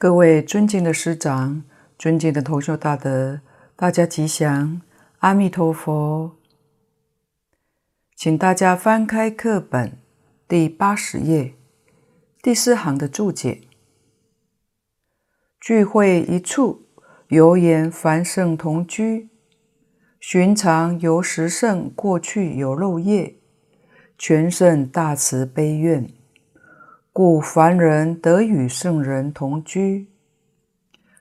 各位尊敬的师长，尊敬的同修大德，大家吉祥，阿弥陀佛。请大家翻开课本第八十页第四行的注解：聚会一处，犹言凡圣同居。寻常由十圣过去有漏业，全圣大慈悲愿。故凡人得与圣人同居，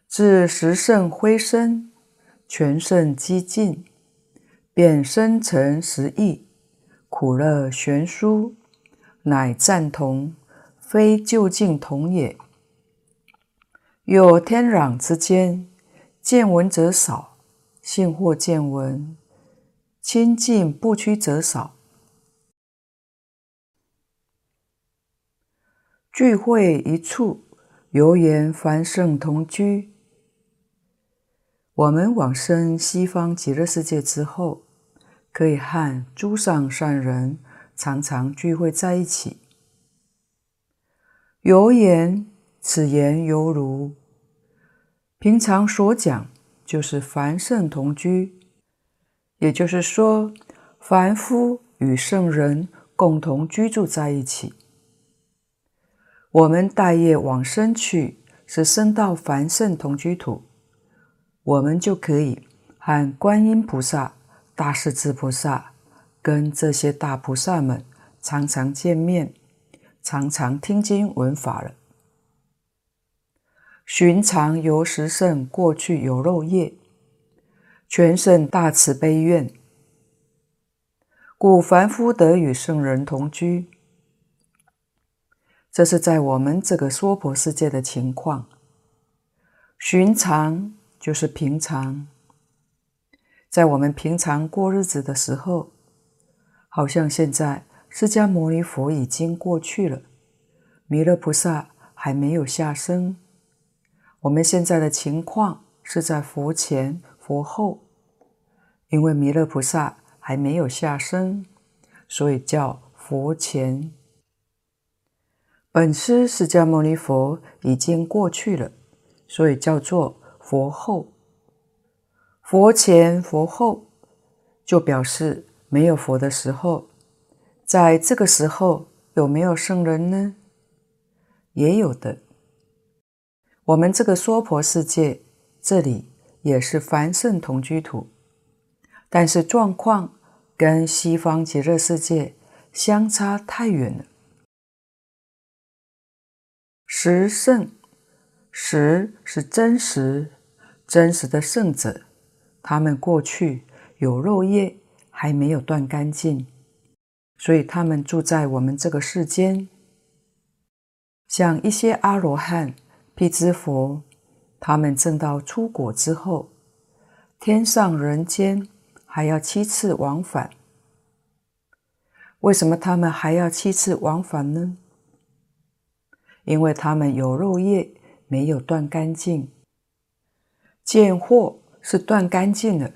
至十圣辉生，全圣几尽，便生成十义，苦乐悬殊，乃赞同，非究竟同也。有天壤之间，见闻者少，信或见闻，亲近不趋者少。聚会一处，犹言凡圣同居。我们往生西方极乐世界之后，可以和诸上善人常常聚会在一起。犹言，此言犹如平常所讲，就是凡圣同居，也就是说，凡夫与圣人共同居住在一起。我们大业往生去，是生到凡圣同居土，我们就可以和观音菩萨、大势至菩萨跟这些大菩萨们常常见面，常常听经闻法了。寻常由十圣过去有漏业，全圣大慈悲愿，故凡夫得与圣人同居。这是在我们这个娑婆世界的情况。寻常就是平常，在我们平常过日子的时候，好像现在释迦牟尼佛已经过去了，弥勒菩萨还没有下生。我们现在的情况是在佛前佛后，因为弥勒菩萨还没有下生，所以叫佛前。本师释迦牟尼佛已经过去了，所以叫做佛后。佛前佛后，就表示没有佛的时候，在这个时候有没有圣人呢？也有的。我们这个娑婆世界，这里也是凡圣同居土，但是状况跟西方极乐世界相差太远了。十圣，十是真实、真实的圣者，他们过去有肉业还没有断干净，所以他们住在我们这个世间。像一些阿罗汉、辟支佛，他们证到初果之后，天上人间还要七次往返。为什么他们还要七次往返呢？因为他们有肉业没有断干净，见货是断干净了，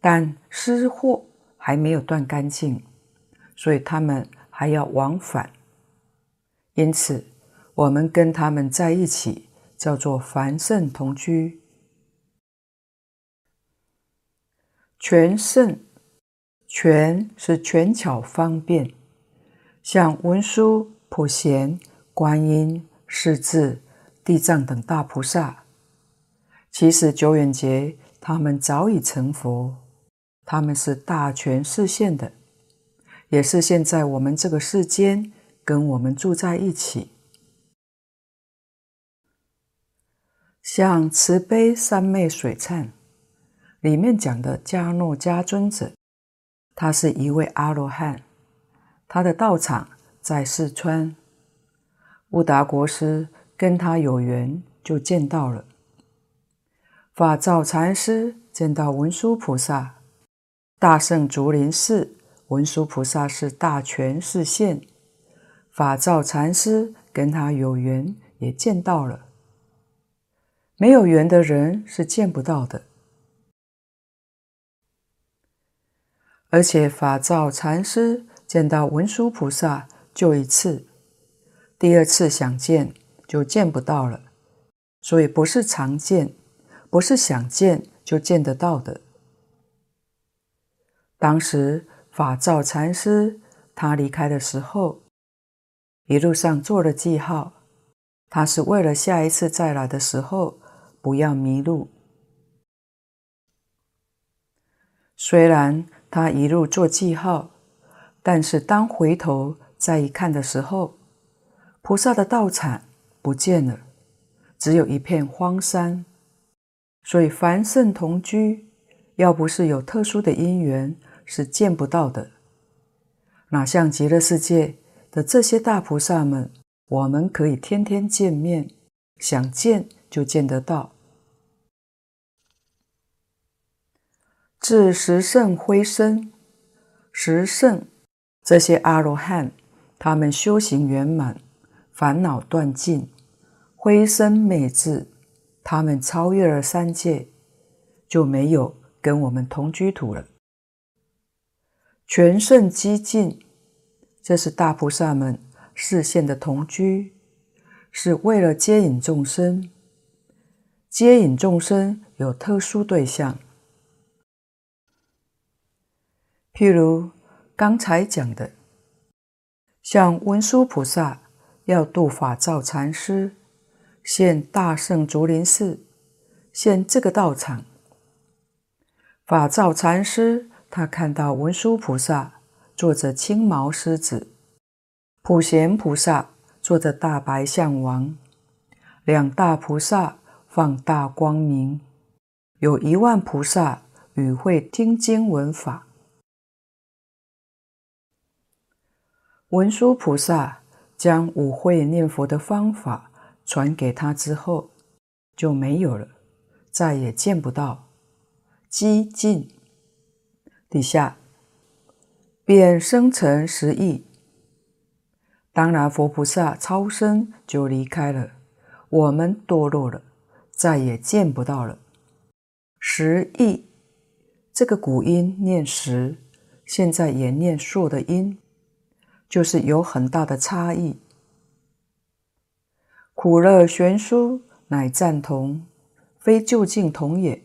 但思惑还没有断干净，所以他们还要往返。因此，我们跟他们在一起叫做凡圣同居。全圣，全是全巧方便，像文殊、普贤。观音、势至、地藏等大菩萨，其实久远劫他们早已成佛，他们是大权示现的，也是现在我们这个世间跟我们住在一起。像慈悲三昧水忏里面讲的迦诺迦尊者，他是一位阿罗汉，他的道场在四川。乌达国师跟他有缘，就见到了。法照禅师见到文殊菩萨，大圣竹林寺文殊菩萨是大权示现，法照禅师跟他有缘，也见到了。没有缘的人是见不到的。而且法照禅师见到文殊菩萨就一次。第二次想见就见不到了，所以不是常见，不是想见就见得到的。当时法照禅师他离开的时候，一路上做了记号，他是为了下一次再来的时候不要迷路。虽然他一路做记号，但是当回头再一看的时候，菩萨的道场不见了，只有一片荒山。所以凡圣同居，要不是有特殊的因缘，是见不到的。哪像极乐世界的这些大菩萨们，我们可以天天见面，想见就见得到。至十圣辉升，十圣这些阿罗汉，他们修行圆满，烦恼断尽，辉升灭至，他们超越了三界，就没有跟我们同居土了。全圣寂静，这是大菩萨们示现的同居，是为了接引众生。接引众生有特殊对象。譬如刚才讲的，像文殊菩萨要度法照禅师，现大圣竹林寺，现这个道场。法照禅师他看到文殊菩萨坐着青毛狮子，普贤菩萨坐着大白象王，两大菩萨放大光明，有一万菩萨与会听经闻法。文殊菩萨将五会念佛的方法传给他之后，就没有了，再也见不到。激进底下便生成十亿。当然，佛菩萨超生就离开了，我们堕落了，再也见不到了。十亿这个古音念十，现在也念数的音。就是有很大的差异，苦乐悬殊乃赞同，非究竟同也。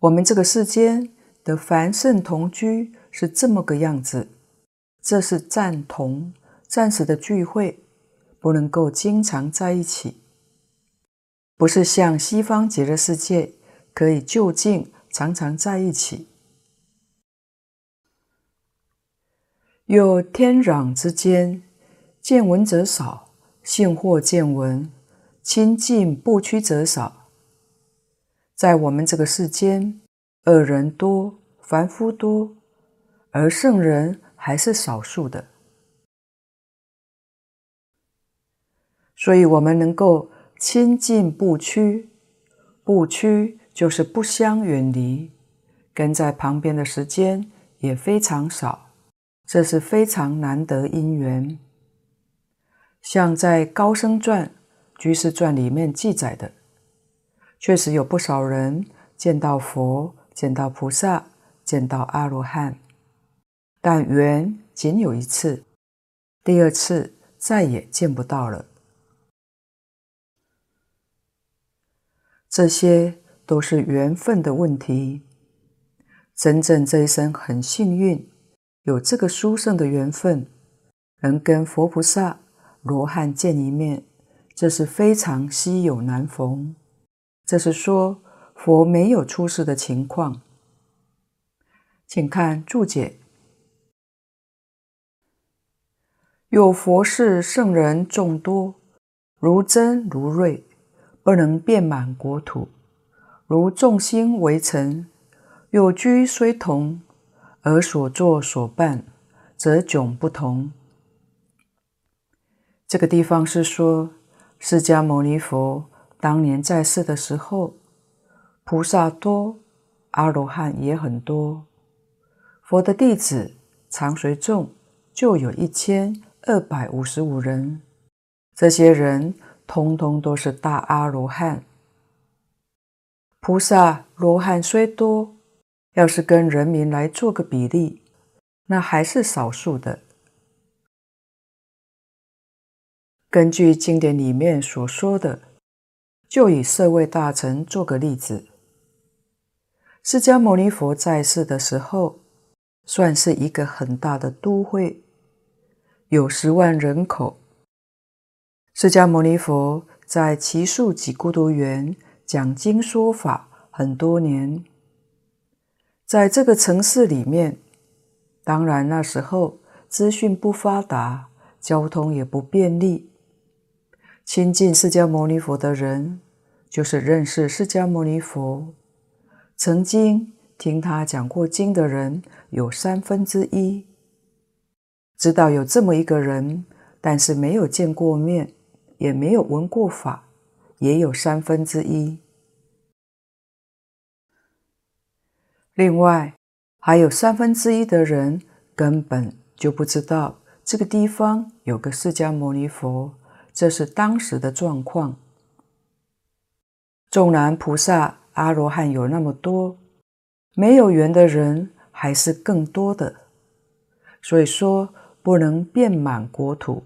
我们这个世间的凡圣同居是这么个样子，这是暂同，暂时的聚会，不能够经常在一起，不是像西方极乐世界可以就近常常在一起。又天壤之间，见闻者少，信或见闻，亲近不趋者少。在我们这个世间，恶人多，凡夫多，而圣人还是少数的。所以，我们能够亲近不趋，不趋就是不相远离，跟在旁边的时间也非常少。这是非常难得因缘，像在《高僧传》《居士传》里面记载的，确实有不少人见到佛、见到菩萨、见到阿罗汉，但缘仅有一次，第二次再也见不到了。这些都是缘分的问题，真正这一生很幸运。有这个殊胜的缘分，能跟佛菩萨、罗汉见一面，这是非常稀有难逢。这是说佛没有出世的情况。请看注解：有佛世圣人众多，如针如锐，不能遍满国土；如众星为尘，有居虽同。而所作所办，则迥不同。这个地方是说，释迦牟尼佛当年在世的时候，菩萨多，阿罗汉也很多。佛的弟子常随众就有一千二百五十五人，这些人通通都是大阿罗汉。菩萨、罗汉虽多。要是跟人民来做个比例，那还是少数的。根据经典里面所说的，就以舍卫大臣做个例子。释迦牟尼佛在世的时候，算是一个很大的都会，有十万人口。释迦牟尼佛在只树给孤独园讲经说法很多年，在这个城市里面，当然那时候资讯不发达，交通也不便利。亲近释迦牟尼佛的人，就是认识释迦牟尼佛，曾经听他讲过经的人有三分之一。知道有这么一个人，但是没有见过面。也没有闻过法，也有三分之一。另外，还有三分之一的人根本就不知道这个地方有个释迦牟尼佛，这是当时的状况。纵然菩萨、阿罗汉有那么多，没有缘的人还是更多的。所以说，不能遍满国土。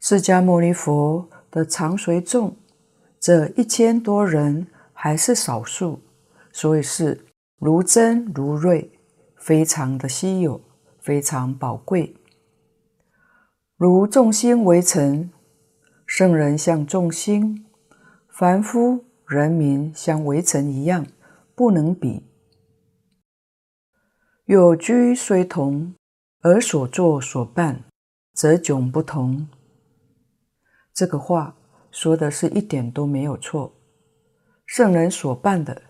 释迦牟尼佛的常随众，这一千多人还是少数，所以是如珍如瑞，非常的稀有，非常宝贵。如众星围城，圣人像众星，凡夫人民像围城一样，不能比。有居虽同，而所作所办，则迥不同。这个话说的是一点都没有错。圣人所办的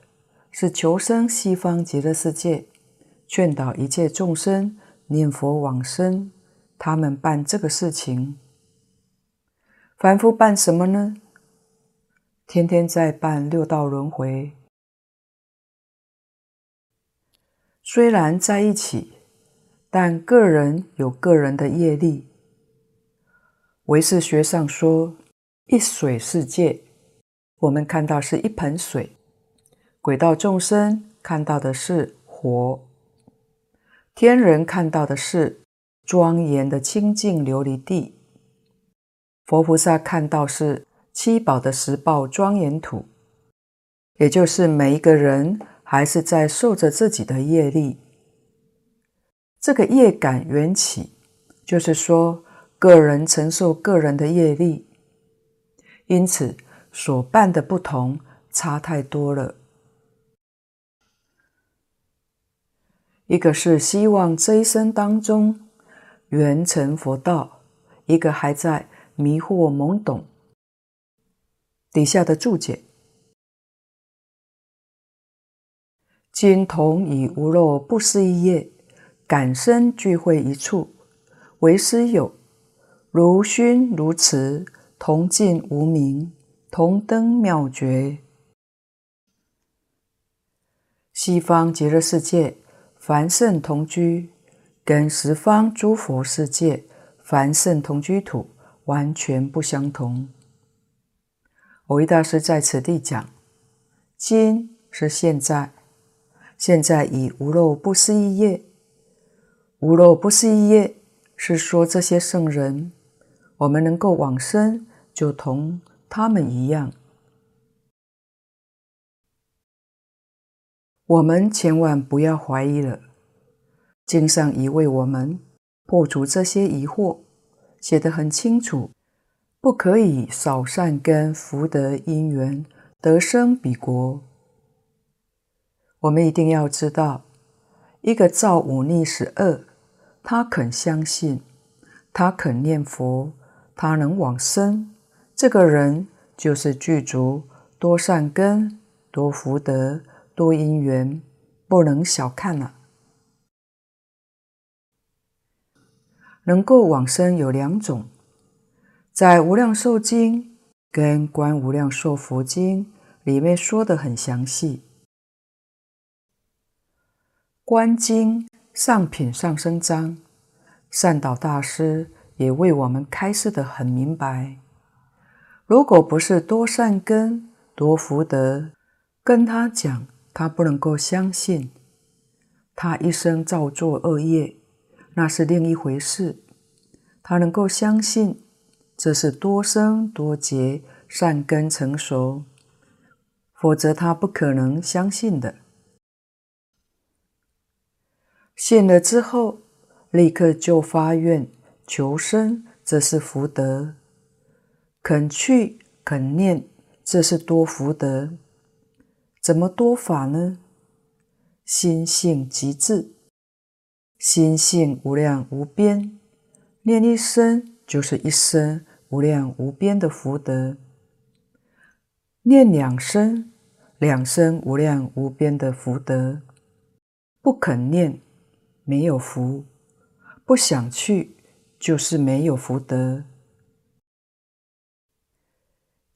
是求生西方极乐世界，劝导一切众生念佛往生，他们办这个事情。凡夫办什么呢？天天在办六道轮回，虽然在一起，但个人有个人的业力。唯识学上说，一水世界，我们看到是一盆水；轨道众生看到的是火；天人看到的是庄严的清净琉璃地；佛菩萨看到是七宝的十报庄严土。也就是每一个人还是在受着自己的业力，这个业感缘起，就是说。个人承受个人的业力，因此所办的不同，差太多了。一个是希望这一生当中圆成佛道，一个还在迷惑懵懂。底下的注解：今同以无漏不思一业，感生聚会一处，为师有。如熏如慈，同尽无明，同登妙觉。西方极乐世界，凡圣同居，跟十方诸佛世界凡圣同居土完全不相同。蕅益大师在此地讲：今是现在，现在以无漏不思议业，无漏不思议业是说这些圣人。我们能够往生，就同他们一样。我们千万不要怀疑了，经上已为我们破除这些疑惑，写得很清楚，不可以少善根福德因缘得生彼国。我们一定要知道，一个造五逆十恶，他肯相信，他肯念佛。他能往生，这个人就是具足多善根、多福德、多因缘，不能小看了。能够往生有两种，在《无量寿经》跟《观无量寿佛经》里面说得很详细，《观经》上品上生章，善导大师。也为我们开示得很明白。如果不是多善根、多福德，跟他讲，他不能够相信。他一生造作恶业，那是另一回事。他能够相信，这是多生多劫善根成熟，否则他不可能相信的。信了之后，立刻就发愿求生，这是福德；肯去肯念，这是多福德。怎么多法呢？心性极致，心性无量无边，念一生就是一生无量无边的福德；念两生，两生无量无边的福德。不肯念。没有福，不想去，就是没有福德。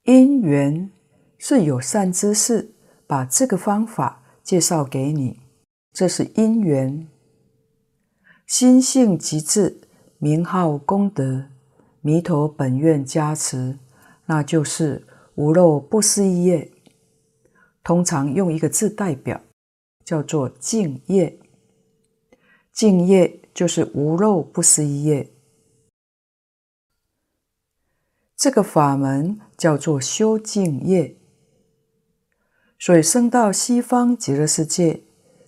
因缘是有善知识把这个方法介绍给你，这是因缘。心性极致，名号功德，弥陀本愿加持，那就是无漏不思议业。通常用一个字代表，叫做净业。净业就是无漏不思议业，这个法门叫做修净业。所以生到西方极乐世界，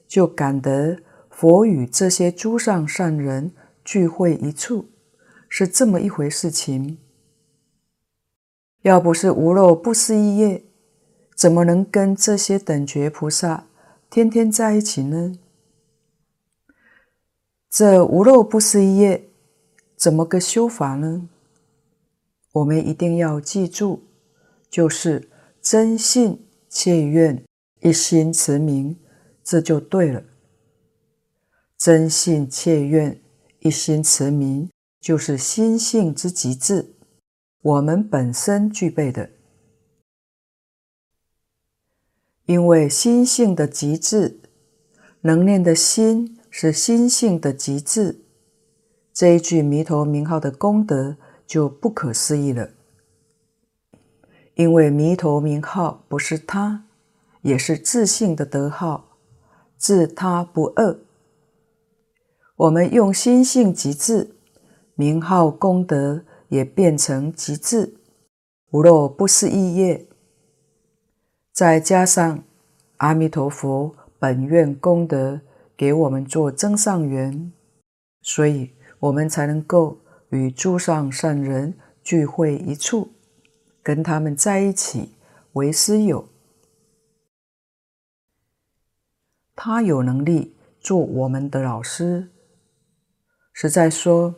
就感得佛与这些诸上善人聚会一处，是这么一回事情。要不是无漏不思议业，怎么能跟这些等觉菩萨天天在一起呢？这无漏不思议业怎么个修法呢？我们一定要记住，就是真信切愿一心持名，这就对了。真信切愿一心持名，就是心性之极致，我们本身具备的。因为心性的极致，能念的心。是心性的极致，这一句弥陀名号的功德就不可思议了。因为弥陀名号不是他，也是自性的德号，自他不二。我们用心性极致，名号功德也变成极致，无漏不思议业，再加上阿弥陀佛本愿功德。给我们做增上缘，所以我们才能够与诸上善人聚会一处，跟他们在一起为师友。他有能力做我们的老师，实在说，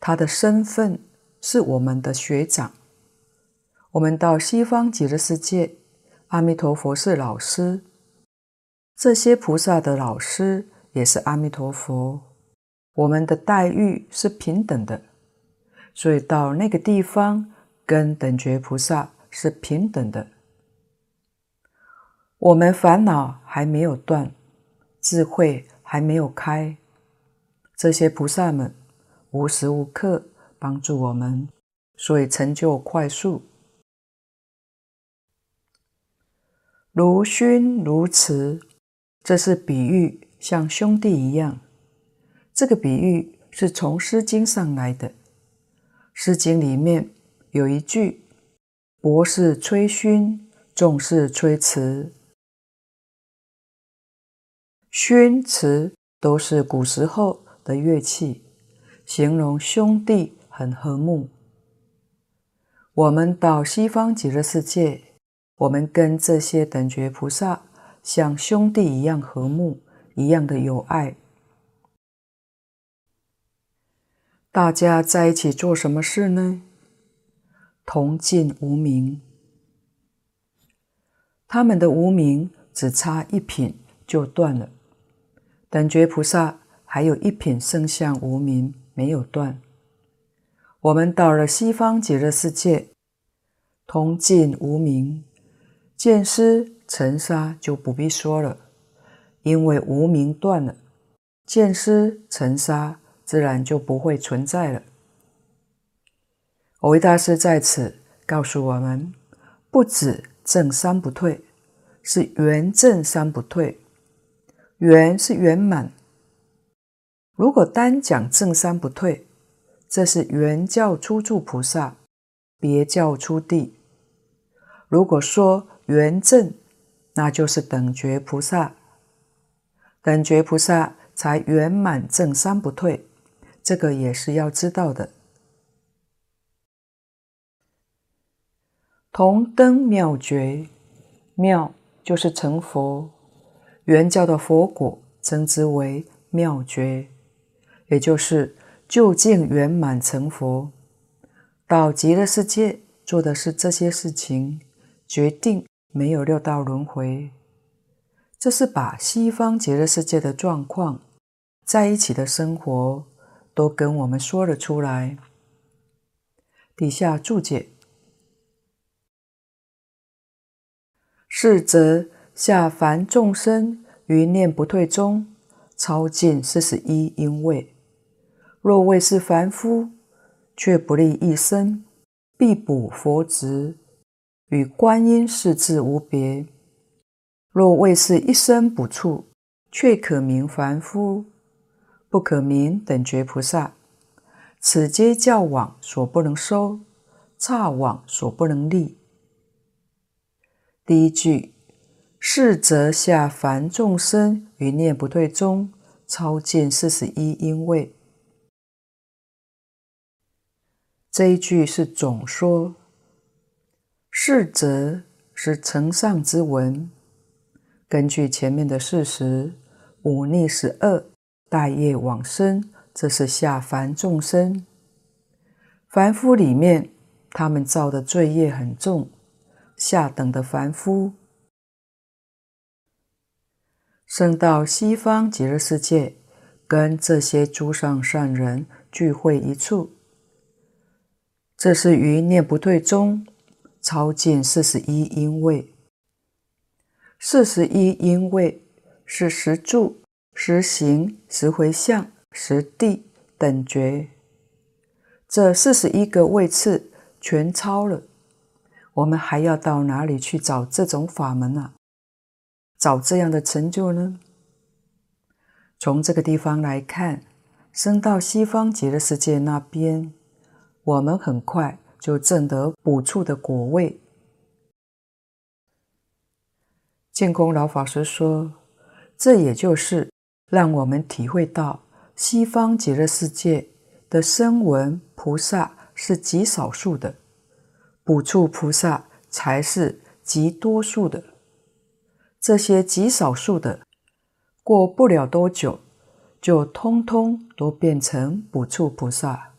他的身份是我们的学长。我们到西方极乐世界，阿弥陀佛是老师，这些菩萨的老师。也是阿弥陀佛，我们的待遇是平等的，所以到那个地方跟等觉菩萨是平等的。我们烦恼还没有断，智慧还没有开，这些菩萨们无时无刻帮助我们，所以成就快速。如勋如慈，这是比喻。像兄弟一样，这个比喻是从《诗经》上来的。《诗经》里面有一句：“博士吹勋，众士吹词。”勋词都是古时候的乐器，形容兄弟很和睦。我们到西方极乐世界，我们跟这些等觉菩萨像兄弟一样和睦。一样的有爱，大家在一起做什么事呢？同尽无明，他们的无明只差一品就断了。等觉菩萨还有一品圣相无明没有断。我们到了西方极乐世界，同尽无明，见思尘沙就不必说了。因为无明断了，见思尘沙自然就不会存在了。蕅益大师在此告诉我们，不止正三不退，是圆正三不退。圆是圆满。如果单讲正三不退，这是圆教初住菩萨别教出地。如果说圆正，那就是等觉菩萨。等觉菩萨才圆满正三不退，这个也是要知道的。同登妙觉，妙就是成佛，原教的佛果称之为妙觉，也就是究竟圆满成佛。到极乐世界做的是这些事情，决定没有六道轮回。这是把西方极乐世界的状况在一起的生活都跟我们说了出来。底下注解。是则下凡众生于念不退中，超尽四十一因位。若谓是凡夫，却不立一生，必补佛职，与观音势至无别。若谓是一生补处，却可名凡夫，不可名等觉菩萨。此皆教网所不能收，刹网所不能立。第一句，是则下凡众生于念不退中，超尽四十一因位。这一句是总说，是则是承上之文。根据前面的事实，五逆十恶大业往生，这是下凡众生。凡夫里面，他们造的罪业很重。下等的凡夫，生到西方极乐世界，跟这些诸上善人聚会一处，这是于念不退中超尽四十一因位。四十一因位是十住、十行、十回向、十地等觉，这四十一个位次全超了。我们还要到哪里去找这种法门呢？找这样的成就呢？从这个地方来看，升到西方极乐世界那边，我们很快就证得补处的果位。净空老法师说，这也就是让我们体会到西方极乐世界的声闻菩萨是极少数的。补处菩萨才是极多数的，这些极少数的，过不了多久，就通通都变成补处菩萨。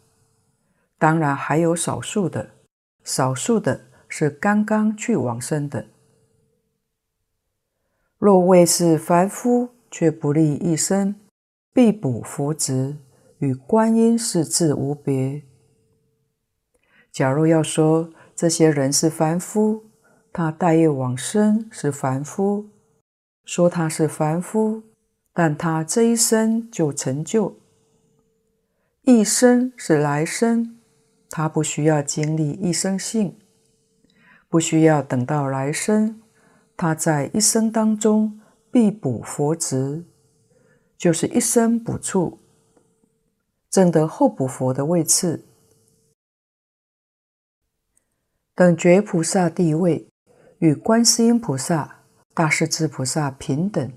当然还有少数的，少数的是刚刚去往生的。若为是凡夫，却不立一生，必补福职，与观音势至无别。假如要说，这些人是凡夫，他带业往生是凡夫，说他是凡夫，但他这一生就成就。一生是来生，他不需要经历一生性，不需要等到来生，他在一生当中必补佛职，就是一生补处，证得后补佛的位次。等觉菩萨地位与观世音菩萨、大势至菩萨平等，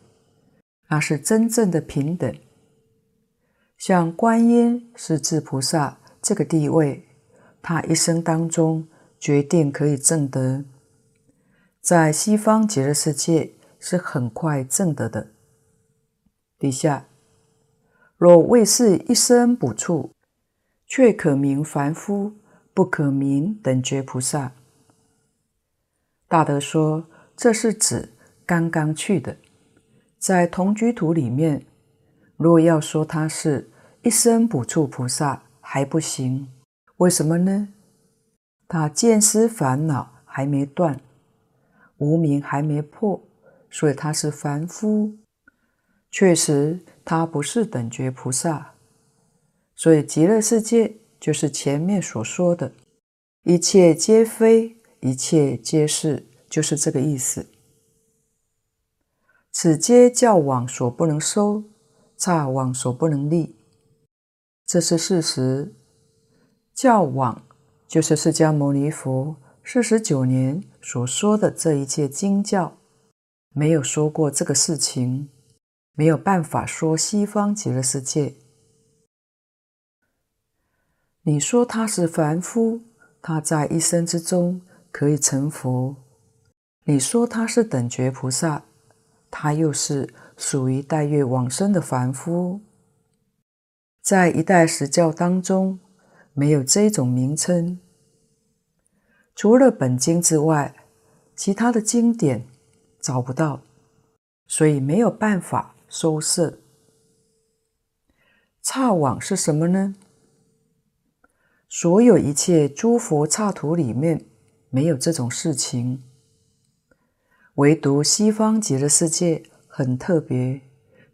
那是真正的平等。像观音势至菩萨这个地位，他一生当中决定可以证得，在西方极乐世界是很快证得的。底下若为是一生补处，却可名凡夫。不可名等觉菩萨。大德说，这是指刚刚去的，在同居土里面。若要说他是一生补处菩萨还不行，为什么呢？他见思烦恼还没断，无明还没破，所以他是凡夫。确实，他不是等觉菩萨。所以极乐世界。就是前面所说的，一切皆非，一切皆是，就是这个意思。此皆教网所不能收，刹网所不能立，这是事实。教网就是释迦牟尼佛四十九年所说的这一切经教，没有说过这个事情，没有办法说西方极乐世界。你说他是凡夫，他在一生之中可以成佛；你说他是等觉菩萨，他又是属于待月往生的凡夫。在一代实教当中，没有这种名称。除了本经之外，其他的经典找不到，所以没有办法收摄。刹网是什么呢？所有一切诸佛刹土里面没有这种事情，唯独西方极乐世界很特别，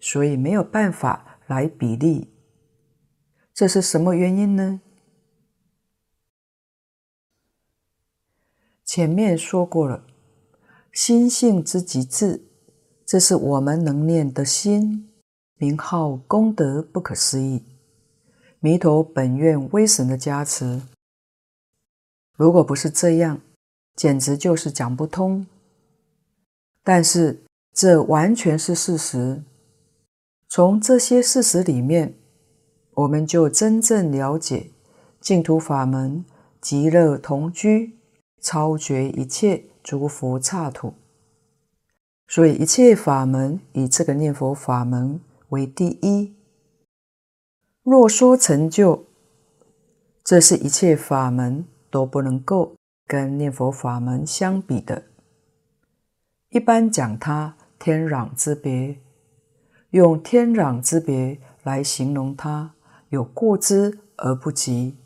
所以没有办法来比例。这是什么原因呢？前面说过了，心性之极致，这是我们能念的心，名号功德不可思议，弥陀本愿威神的加持。如果不是这样，简直就是讲不通。但是这完全是事实，从这些事实里面。我们就真正了解净土法门，极乐同居，超绝一切诸佛刹土。所以一切法门以这个念佛法门为第一。若说成就，这是一切法门都不能够跟念佛法门相比的。一般讲它天壤之别，用天壤之别来形容它。有过之而不及。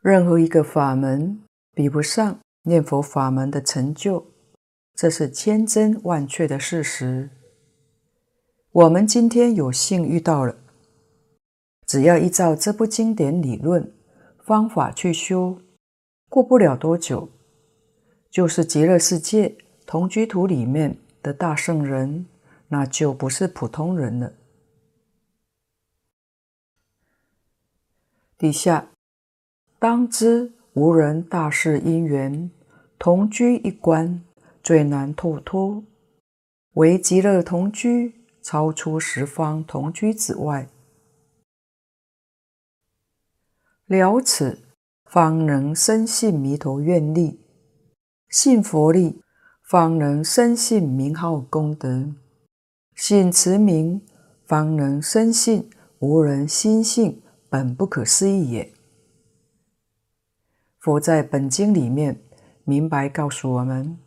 任何一个法门比不上念佛法门的成就，这是千真万确的事实。我们今天有幸遇到了，只要依照这部经典理论方法去修，过不了多久，就是极乐世界同居土里面的大圣人。那就不是普通人了。底下当知无人大事因缘同居一关最难脱脱，唯极乐同居超出十方同居子外。了此，方能深信弥陀愿力，信佛力，方能深信名号功德。信持名，方能深信无人心性本不可思议也。佛在本经里面明白告诉我们，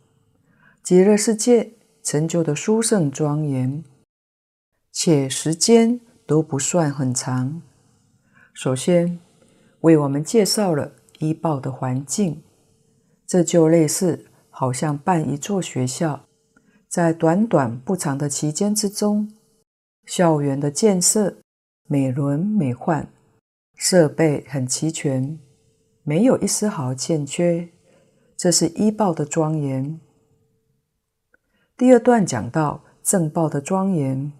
极乐世界成就的殊胜庄严，且时间都不算很长。首先为我们介绍了依报的环境，这就类似好像办一座学校。在短短不长的期间之中，校园的建设美轮美奂，设备很齐全，没有一丝毫欠缺，这是依报的庄严。第二段讲到正报的庄严，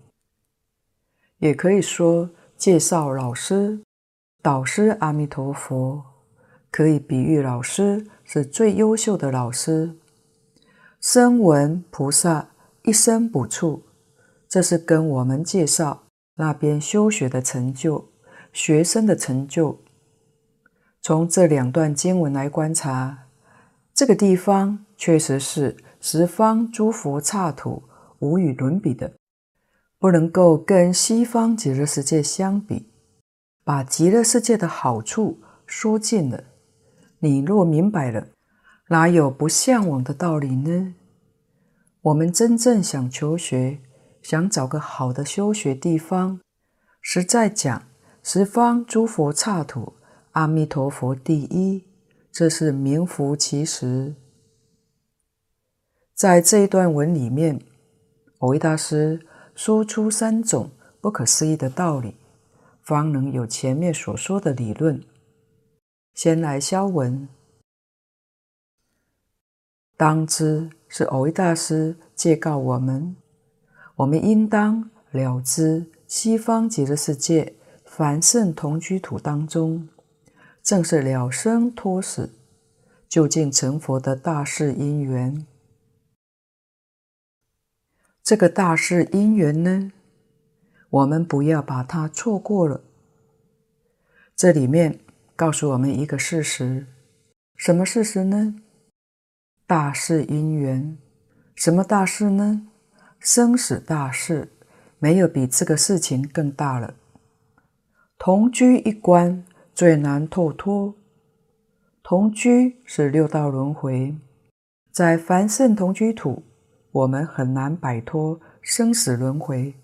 也可以说介绍老师、导师阿弥陀佛，可以比喻老师是最优秀的老师。声闻菩萨一生补处，这是跟我们介绍那边修学的成就、学生的成就。从这两段经文来观察，这个地方确实是十方诸佛刹土无与伦比的，不能够跟西方极乐世界相比。把极乐世界的好处说尽了，你若明白了。哪有不向往的道理呢？我们真正想求学，想找个好的修学地方，实在讲，十方诸佛刹土，阿弥陀佛第一，这是名副其实。在这一段文里面，蕅益大师说出三种不可思议的道理，方能有前面所说的理论。先来消文。当知是蕅益大师借告我们，我们应当了知西方极乐世界凡圣同居土当中，正是了生脱死、究竟成佛的大事因缘。这个大事因缘呢，我们不要把它错过了。这里面告诉我们一个事实，什么事实呢？大事因缘，什么大事呢？生死大事，没有比这个事情更大了。同居一关最难脱脱，同居是六道轮回，在凡圣同居土，我们很难摆脱生死轮回。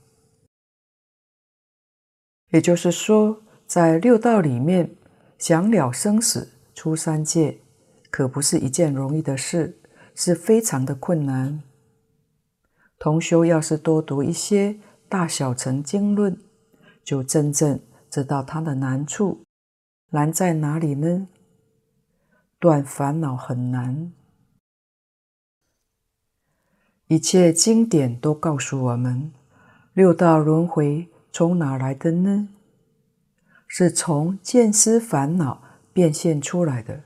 也就是说，在六道里面，想了生死、出三界，可不是一件容易的事，是非常的困难。同修要是多读一些大小乘经论，就真正知道它的难处，难在哪里呢？断烦恼很难。一切经典都告诉我们，六道轮回从哪来的呢？是从见思烦恼变现出来的，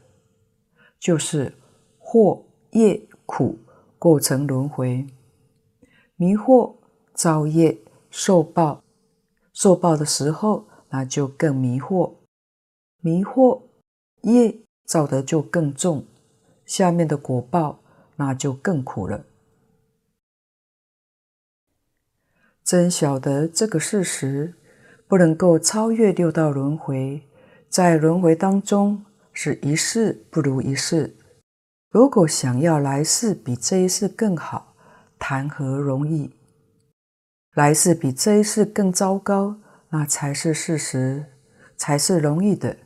就是惑业苦构成轮回，迷惑造业受报，受报的时候那就更迷惑，迷惑业造得就更重，下面的果报那就更苦了。真晓得这个事实。不能够超越六道轮回，在轮回当中是一世不如一世。如果想要来世比这一世更好，谈何容易？来世比这一世更糟糕，那才是事实，才是容易的。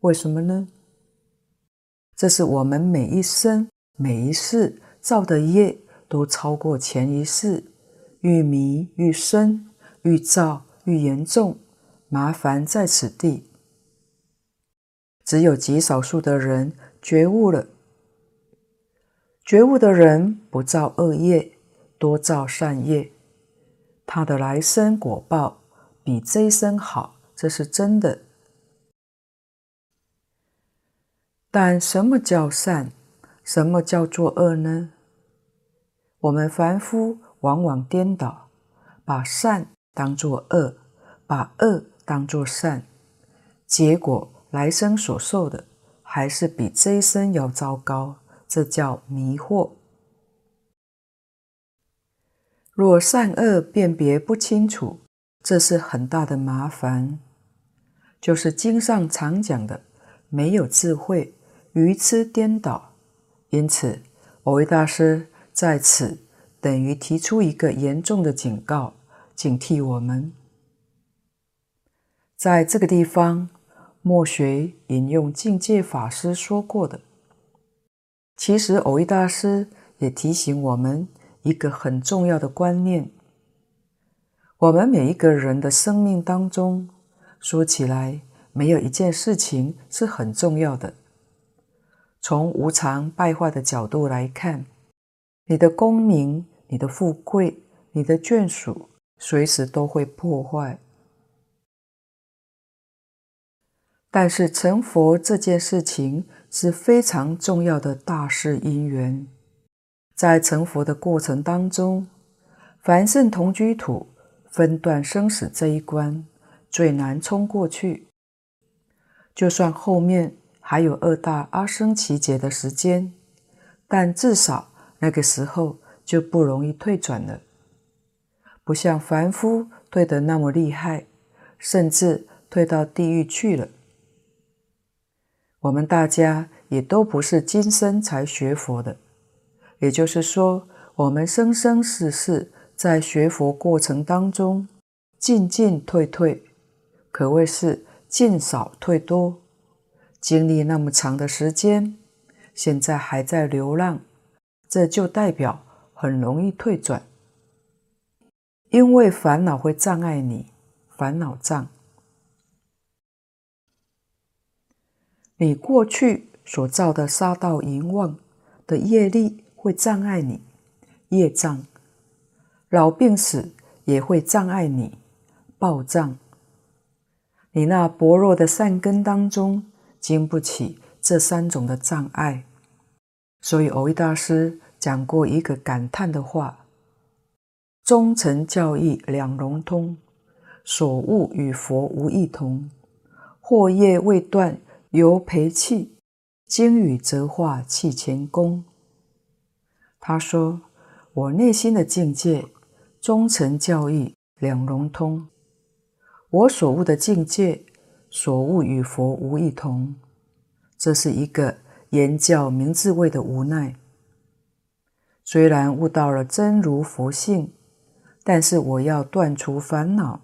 为什么呢？这是我们每一生每一世造的业都超过前一世，愈迷愈深，愈造。愈严重，麻烦在此地。只有极少数的人觉悟了，觉悟的人不造恶业，多造善业，他的来生果报比这一生好，这是真的。但什么叫善？什么叫做恶呢？我们凡夫往往颠倒，把善。当作恶，把恶当作善，结果来生所受的还是比这一生要糟糕，这叫迷惑。若善恶辨别不清楚，这是很大的麻烦，就是经上常讲的没有智慧，愚痴颠倒。因此，蕅益大师在此等于提出一个严重的警告。警惕我们，在这个地方，墨学引用净界法师说过的。其实，蕅益大师也提醒我们一个很重要的观念：我们每一个人的生命当中，说起来，没有一件事情是很重要的。从无常败坏的角度来看，你的功名、你的富贵、你的眷属。随时都会破坏，但是成佛这件事情是非常重要的大事因缘。在成佛的过程当中，凡圣同居土分段生死这一关最难冲过去。就算后面还有二大阿僧只劫的时间，但至少那个时候就不容易退转了。不像凡夫退得那么厉害，甚至退到地狱去了。我们大家也都不是今生才学佛的，也就是说，我们生生世世在学佛过程当中进进退退，可谓是进少退多。经历那么长的时间，现在还在流浪，这就代表很容易退转。因为烦恼会障碍你，烦恼障。你过去所造的杀盗淫妄的业力会障碍你，业障。老病死也会障碍你，报障。你那薄弱的善根当中，经不起这三种的障碍。所以，蕅益大师讲过一个感叹的话：“忠诚教义两融通，所悟与佛无异同。惑业未断犹培气，经语则化气前功。”他说：“我内心的境界，忠诚教义两融通。我所悟的境界，所悟与佛无异同。这是一个。”言教明智慧的无奈，虽然悟到了真如佛性，但是我要断除烦恼。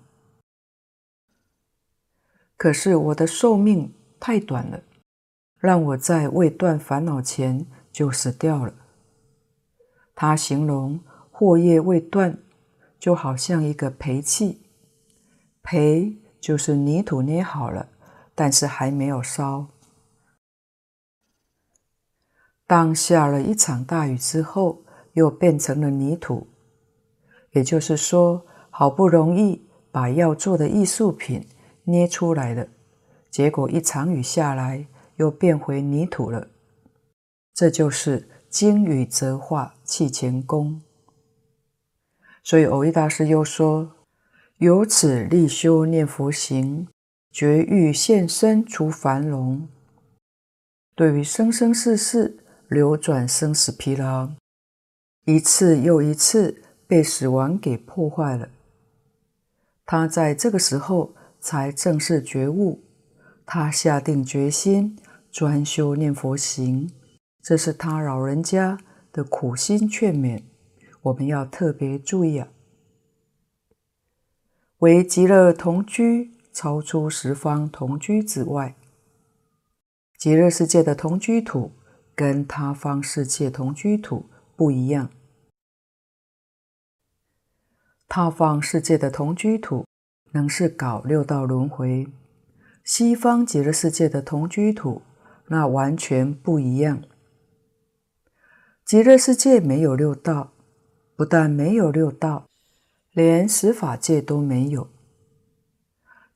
可是我的寿命太短了，让我在未断烦恼前就死掉了。他形容惑业未断，就好像一个培器，培就是泥土捏好了，但是还没有烧。当下了一场大雨之后，又变成了泥土。也就是说，好不容易把要做的艺术品捏出来了，结果一场雨下来，又变回泥土了。这就是经雨则化气前功。所以，蕅益大师又说：“由此力修念佛行，绝欲现身除烦恼。”对于生生世世。流转生死疲劳，一次又一次被死亡给破坏了。他在这个时候才正式觉悟，他下定决心专修念佛行，这是他老人家的苦心劝勉，我们要特别注意啊。为极乐同居超出十方同居之外，极乐世界的同居土。跟他方世界同居土不一样，他方世界的同居土能是搞六道轮回，西方极乐世界的同居土那完全不一样。极乐世界没有六道，不但没有六道，连十法界都没有。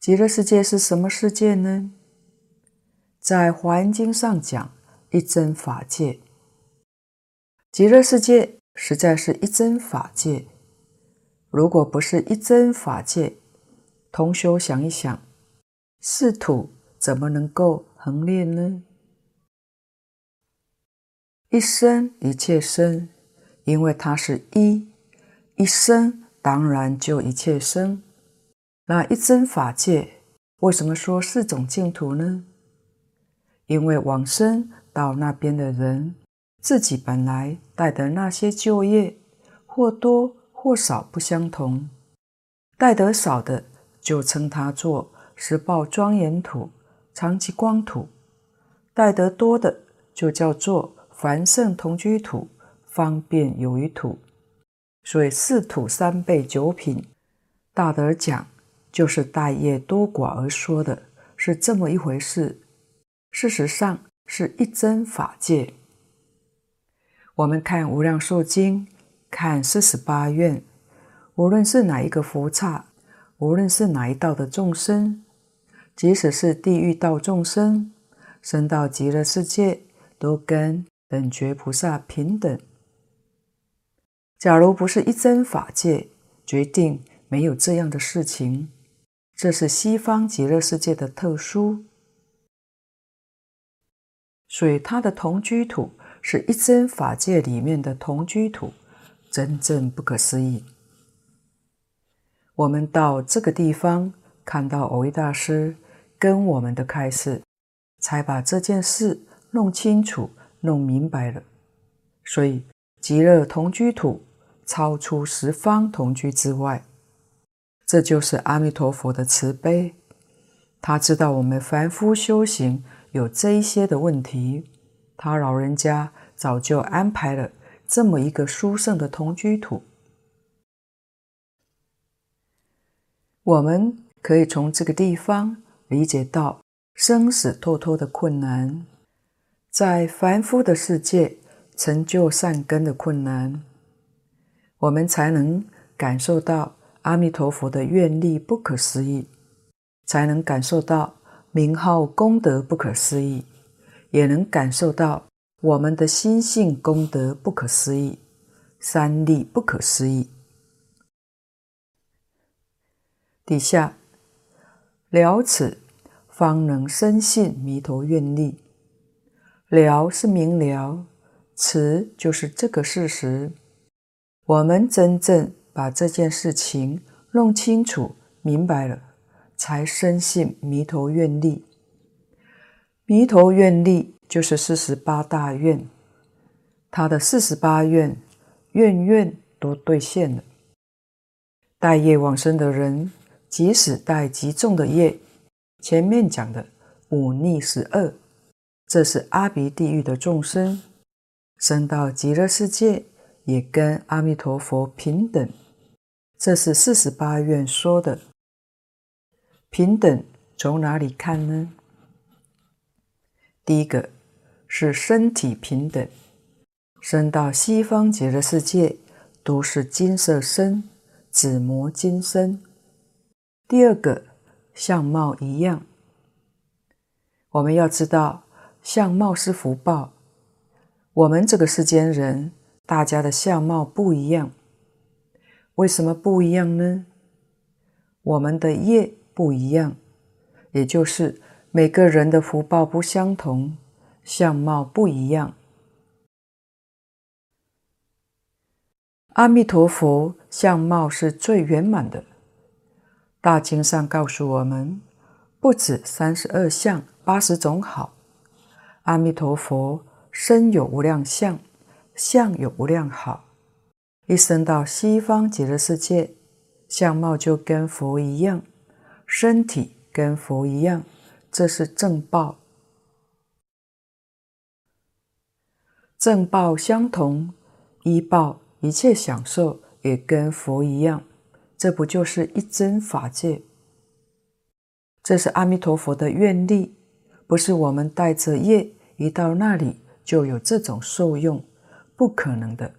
极乐世界是什么世界呢？在《华严经》上讲。一真法界，极乐世界实在是一真法界。如果不是一真法界，同修想一想，四土怎么能够横列呢？一生一切生，因为它是一，一生当然就一切生。那一真法界为什么说四种净土呢？因为往生。到那边的人，自己本来带的那些旧业，或多或少不相同。带得少的，就称它做十报庄严土、常寂光土；带得多的，就叫做凡圣同居土、方便有余土。所以四土三辈九品，大德讲就是带业多寡而说的，是这么一回事。事实上。是一真法界。我们看《无量寿经》，看四十八愿，无论是哪一个佛刹，无论是哪一道的众生，即使是地狱道众生，生到极乐世界，都跟等觉菩萨平等。假如不是一真法界，决定没有这样的事情。这是西方极乐世界的特殊。所以，他的同居土是一真法界里面的同居土，真正不可思议。我们到这个地方，看到蕅益大师跟我们的开示，才把这件事弄清楚、弄明白了。所以，极乐同居土超出十方同居之外，这就是阿弥陀佛的慈悲。他知道我们凡夫修行。有这一些的问题，他老人家早就安排了这么一个殊胜的同居土。我们可以从这个地方理解到生死脱脱的困难，在凡夫的世界成就善根的困难，我们才能感受到阿弥陀佛的愿力不可思议，才能感受到名号功德不可思议，也能感受到我们的心性功德不可思议，三力不可思议。底下了此，方能深信弥陀愿力。了是明了，此就是这个事实。我们真正把这件事情弄清楚、明白了，才深信弥陀愿力。弥陀愿力就是四十八大愿，他的四十八愿，愿愿都兑现了。带业往生的人，即使带极重的业，前面讲的五逆十恶，这是阿鼻地狱的众生，生到极乐世界，也跟阿弥陀佛平等。这是四十八愿说的。平等从哪里看呢？第一个是身体平等，生到西方极乐世界都是金色身，紫磨金身。第二个相貌一样。我们要知道，相貌是福报。我们这个世间人，大家的相貌不一样。为什么不一样呢？我们的业不一样，也就是每个人的福报不相同，相貌不一样。阿弥陀佛相貌是最圆满的，大经上告诉我们，不止三十二相，八十种好。阿弥陀佛身有无量相，相有无量好。一生到西方极乐世界，相貌就跟佛一样，身体跟佛一样，这是正报。正报相同，依报一切享受也跟佛一样，这不就是一真法界？这是阿弥陀佛的愿力，不是我们带着业一到那里就有这种受用，不可能的。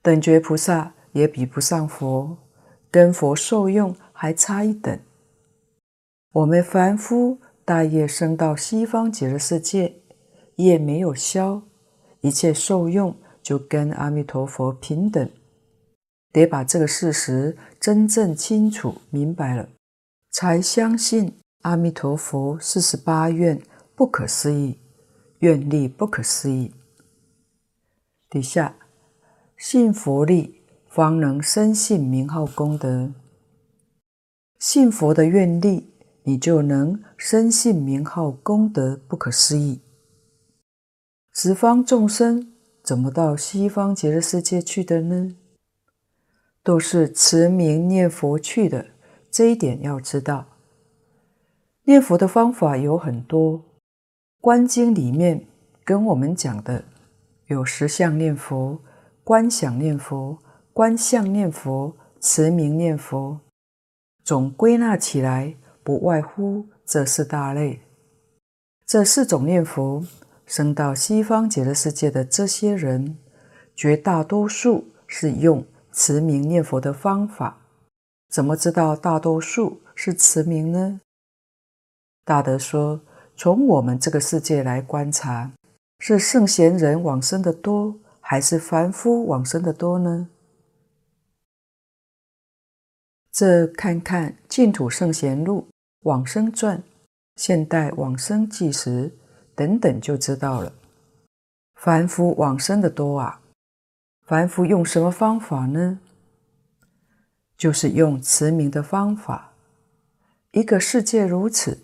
等觉菩萨也比不上佛，跟佛受用还差一等。我们凡夫大业生到西方极乐世界，业没有消，一切受用就跟阿弥陀佛平等。得把这个事实真正清楚明白了，才相信阿弥陀佛四十八愿不可思议，愿力不可思议。底下。信佛力，方能深信名号功德。信佛的愿力，你就能深信名号功德不可思议。十方众生怎么到西方极乐世界去的呢？都是持名念佛去的，这一点要知道。念佛的方法有很多，观经里面跟我们讲的有十相念佛。观想念佛、观相念佛、持名念佛，总归纳起来，不外乎这四大类。这四种念佛，生到西方极乐世界的这些人，绝大多数是用持名念佛的方法。怎么知道大多数是持名呢？大德说，从我们这个世界来观察，是圣贤人往生的多。还是凡夫往生的多呢？这看看《净土圣贤录》《往生传》《现代往生纪实》等等就知道了。凡夫往生的多啊！凡夫用什么方法呢？就是用持名的方法。一个世界如此，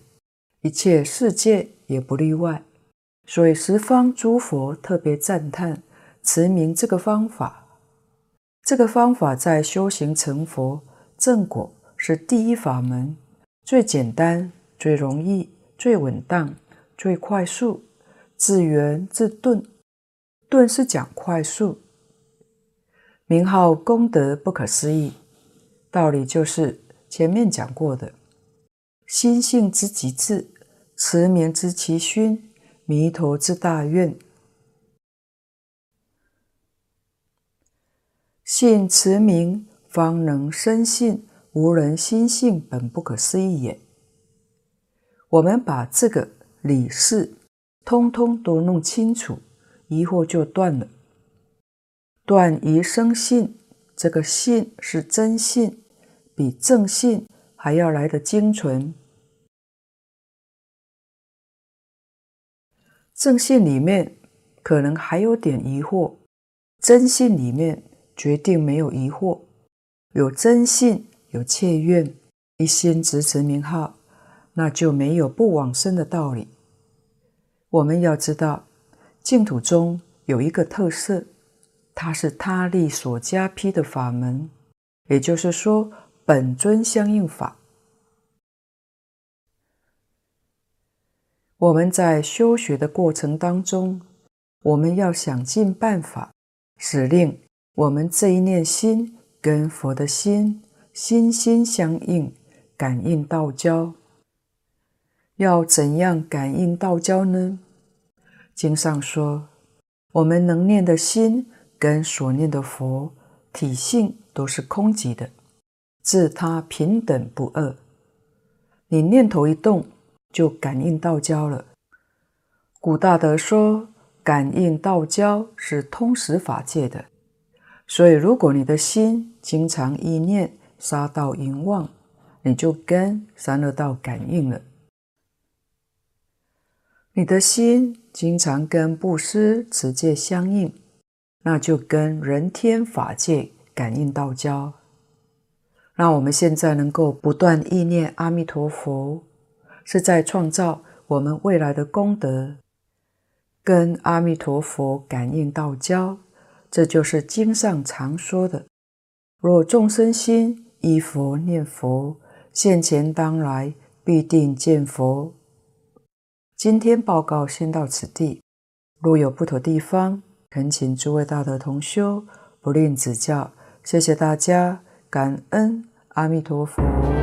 一切世界也不例外。所以十方诸佛特别赞叹。持名这个方法，这个方法在修行成佛正果是第一法门，最简单、最容易、最稳当、最快速，自圆自顿。顿是讲快速，名号功德不可思议，道理就是前面讲过的，心性之极致，持名之其勋，弥陀之大愿。信持名，方能深信无人心性本不可思议也。我们把这个理事通通都弄清楚，疑惑就断了。断疑生信，这个信是真信，比正信还要来得精纯。正信里面可能还有点疑惑，真信里面决定没有疑惑。有真信，有切愿，一心执持名号。那就没有不往生的道理。我们要知道，净土中有一个特色，它是他力所加披的法门，也就是说，本尊相应法。我们在修学的过程当中，我们要想尽办法，使令我们这一念心跟佛的心心心相应，感应道交。要怎样感应道交呢？经上说，我们能念的心跟所念的佛体性都是空寂的，自他平等不二。你念头一动，就感应道交了。古大德说，感应道交是通识法界的，所以如果你的心经常意念杀盗淫妄，你就跟三恶道感应了。你的心经常跟布施持戒相应，那就跟人天法界感应道交。那我们现在能够不断意念阿弥陀佛，是在创造我们未来的功德，跟阿弥陀佛感应道交。这就是经上常说的：若众生心依佛念佛，现前当来必定见佛。今天报告先到此地，若有不妥地方，恳请诸位大德同修不吝指教。谢谢大家，感恩阿弥陀佛。